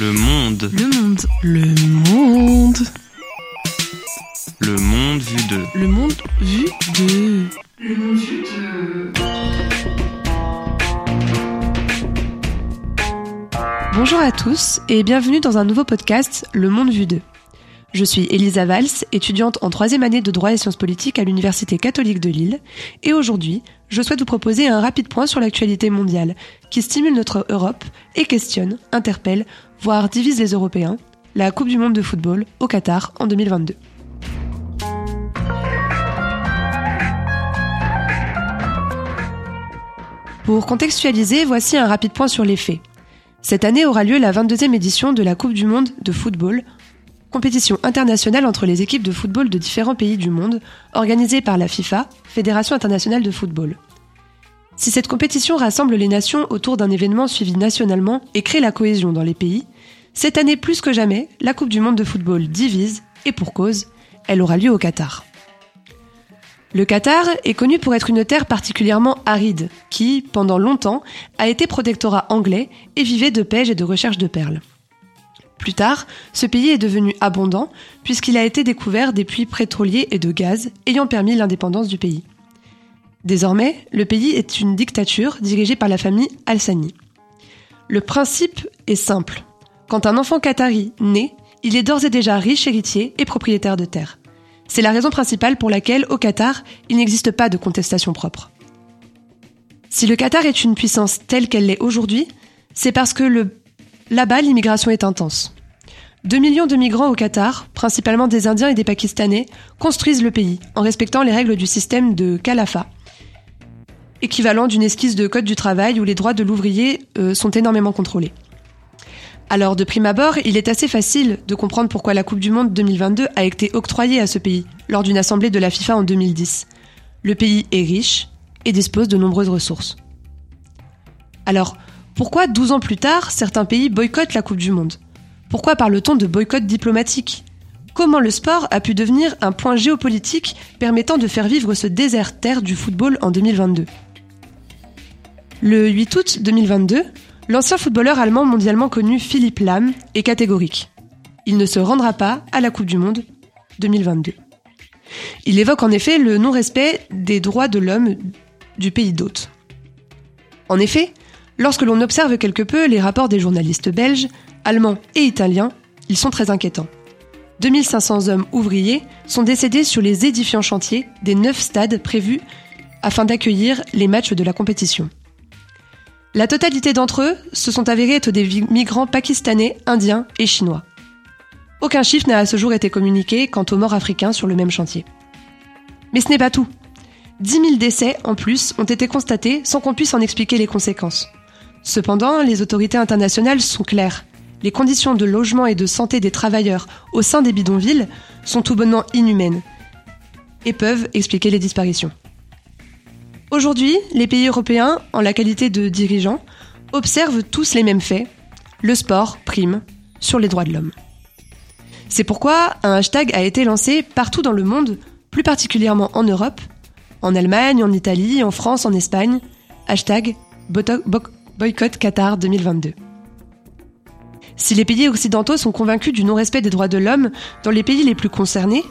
Le monde. Le monde. Le monde. Le monde vu de. Le monde vu de. Le monde vu de. Bonjour à tous et bienvenue dans un nouveau podcast Le monde vu de. Je suis Elisa Valls, étudiante en troisième année de droit et sciences politiques à l'Université catholique de Lille, et aujourd'hui, je souhaite vous proposer un rapide point sur l'actualité mondiale, qui stimule notre Europe et questionne, interpelle, voire divise les Européens, la Coupe du Monde de football au Qatar en 2022. Pour contextualiser, voici un rapide point sur les faits. Cette année aura lieu la 22e édition de la Coupe du Monde de football, compétition internationale entre les équipes de football de différents pays du monde, organisée par la FIFA, Fédération internationale de football. Si cette compétition rassemble les nations autour d'un événement suivi nationalement et crée la cohésion dans les pays, cette année plus que jamais, la Coupe du Monde de football divise, et pour cause, elle aura lieu au Qatar. Le Qatar est connu pour être une terre particulièrement aride, qui, pendant longtemps, a été protectorat anglais et vivait de pêche et de recherche de perles. Plus tard, ce pays est devenu abondant puisqu'il a été découvert des puits pétroliers et de gaz ayant permis l'indépendance du pays. Désormais, le pays est une dictature dirigée par la famille Al-Sani. Le principe est simple. Quand un enfant qatari naît, il est d'ores et déjà riche héritier et propriétaire de terre. C'est la raison principale pour laquelle, au Qatar, il n'existe pas de contestation propre. Si le Qatar est une puissance telle qu'elle l'est aujourd'hui, c'est parce que le... là-bas, l'immigration est intense. Deux millions de migrants au Qatar, principalement des Indiens et des Pakistanais, construisent le pays en respectant les règles du système de Khalafa, équivalent d'une esquisse de code du travail où les droits de l'ouvrier euh, sont énormément contrôlés. Alors de prime abord, il est assez facile de comprendre pourquoi la Coupe du Monde 2022 a été octroyée à ce pays lors d'une assemblée de la FIFA en 2010. Le pays est riche et dispose de nombreuses ressources. Alors, pourquoi 12 ans plus tard, certains pays boycottent la Coupe du Monde? Pourquoi parle-t-on de boycott diplomatique? Comment le sport a pu devenir un point géopolitique permettant de faire vivre ce désert terre du football en 2022 Le 8 août 2022, L'ancien footballeur allemand mondialement connu Philippe Lahm est catégorique. Il ne se rendra pas à la Coupe du Monde 2022. Il évoque en effet le non-respect des droits de l'homme du pays d'hôte. En effet, lorsque l'on observe quelque peu les rapports des journalistes belges, allemands et italiens, ils sont très inquiétants. 2500 hommes ouvriers sont décédés sur les édifiants chantiers des neuf stades prévus afin d'accueillir les matchs de la compétition. La totalité d'entre eux se sont avérés être des migrants pakistanais, indiens et chinois. Aucun chiffre n'a à ce jour été communiqué quant aux morts africains sur le même chantier. Mais ce n'est pas tout. 10 000 décès en plus ont été constatés sans qu'on puisse en expliquer les conséquences. Cependant, les autorités internationales sont claires. Les conditions de logement et de santé des travailleurs au sein des bidonvilles sont tout bonnement inhumaines et peuvent expliquer les disparitions. Aujourd'hui, les pays européens, en la qualité de dirigeants, observent tous les mêmes faits. Le sport prime sur les droits de l'homme. C'est pourquoi un hashtag a été lancé partout dans le monde, plus particulièrement en Europe, en Allemagne, en Italie, en France, en Espagne. Hashtag boycott Qatar 2022. Si les pays occidentaux sont convaincus du non-respect des droits de l'homme dans les pays les plus concernés,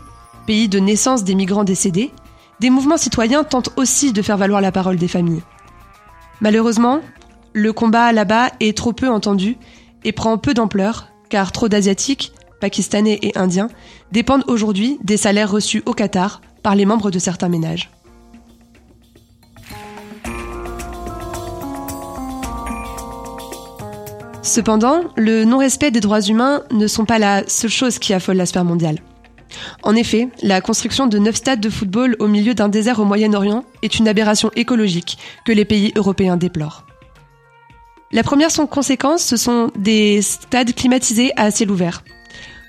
pays de naissance des migrants décédés, des mouvements citoyens tentent aussi de faire valoir la parole des familles. Malheureusement, le combat là-bas est trop peu entendu et prend peu d'ampleur, car trop d'Asiatiques, Pakistanais et Indiens dépendent aujourd'hui des salaires reçus au Qatar par les membres de certains ménages. Cependant, le non-respect des droits humains ne sont pas la seule chose qui affole la sphère mondiale. En effet, la construction de neuf stades de football au milieu d'un désert au Moyen-Orient est une aberration écologique que les pays européens déplorent. La première conséquence, ce sont des stades climatisés à ciel ouvert.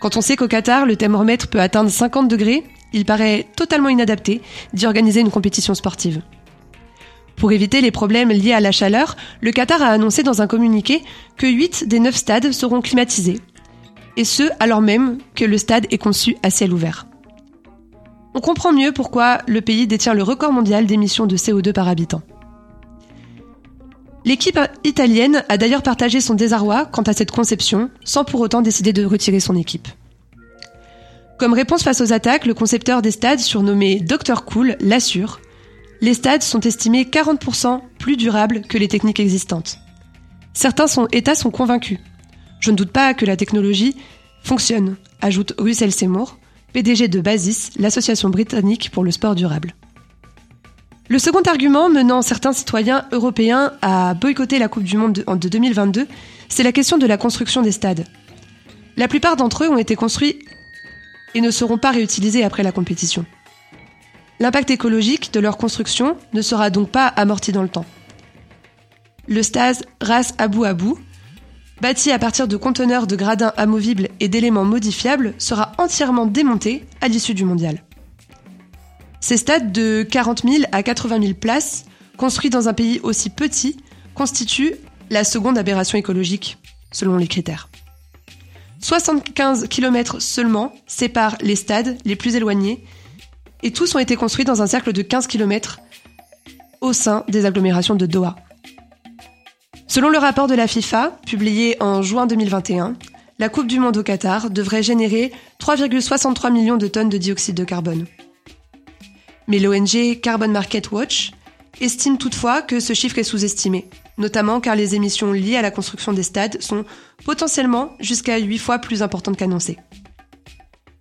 Quand on sait qu'au Qatar, le thermomètre peut atteindre 50 degrés, il paraît totalement inadapté d'y organiser une compétition sportive. Pour éviter les problèmes liés à la chaleur, le Qatar a annoncé dans un communiqué que 8 des 9 stades seront climatisés, et ce alors même que le stade est conçu à ciel ouvert. On comprend mieux pourquoi le pays détient le record mondial d'émissions de CO2 par habitant. L'équipe italienne a d'ailleurs partagé son désarroi quant à cette conception, sans pour autant décider de retirer son équipe. Comme réponse face aux attaques, le concepteur des stades, surnommé Dr Cool, l'assure. Les stades sont estimés 40% plus durables que les techniques existantes. Certains États sont convaincus. Je ne doute pas que la technologie fonctionne, ajoute Russell Seymour, PDG de Basis, l'association britannique pour le sport durable. Le second argument menant certains citoyens européens à boycotter la Coupe du Monde de 2022, c'est la question de la construction des stades. La plupart d'entre eux ont été construits et ne seront pas réutilisés après la compétition. L'impact écologique de leur construction ne sera donc pas amorti dans le temps. Le stade Ras Abu Abu, bâti à partir de conteneurs de gradins amovibles et d'éléments modifiables, sera entièrement démonté à l'issue du mondial. Ces stades de 40 000 à 80 000 places, construits dans un pays aussi petit, constituent la seconde aberration écologique, selon les critères. 75 km seulement séparent les stades les plus éloignés, et tous ont été construits dans un cercle de 15 km au sein des agglomérations de Doha. Selon le rapport de la FIFA, publié en juin 2021, la Coupe du Monde au Qatar devrait générer 3,63 millions de tonnes de dioxyde de carbone. Mais l'ONG Carbon Market Watch estime toutefois que ce chiffre est sous-estimé, notamment car les émissions liées à la construction des stades sont potentiellement jusqu'à 8 fois plus importantes qu'annoncées.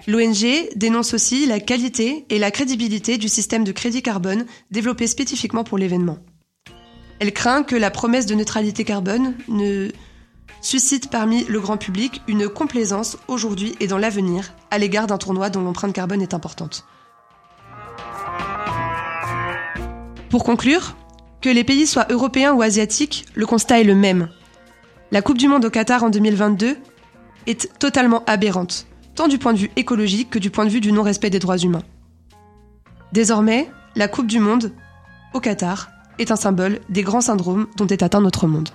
L'ONG dénonce aussi la qualité et la crédibilité du système de crédit carbone développé spécifiquement pour l'événement. Elle craint que la promesse de neutralité carbone ne suscite parmi le grand public une complaisance aujourd'hui et dans l'avenir à l'égard d'un tournoi dont l'empreinte carbone est importante. Pour conclure, que les pays soient européens ou asiatiques, le constat est le même. La Coupe du Monde au Qatar en 2022 est totalement aberrante, tant du point de vue écologique que du point de vue du non-respect des droits humains. Désormais, la Coupe du Monde au Qatar est un symbole des grands syndromes dont est atteint notre monde.